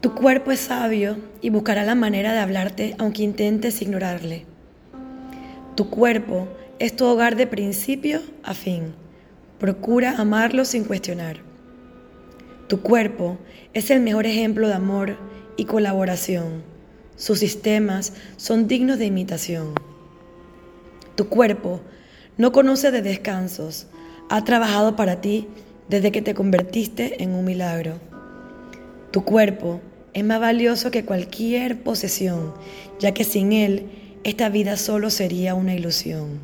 Tu cuerpo es sabio y buscará la manera de hablarte aunque intentes ignorarle. Tu cuerpo es tu hogar de principio a fin. Procura amarlo sin cuestionar. Tu cuerpo es el mejor ejemplo de amor y colaboración. Sus sistemas son dignos de imitación. Tu cuerpo no conoce de descansos. Ha trabajado para ti desde que te convertiste en un milagro. Tu cuerpo es más valioso que cualquier posesión, ya que sin él esta vida solo sería una ilusión.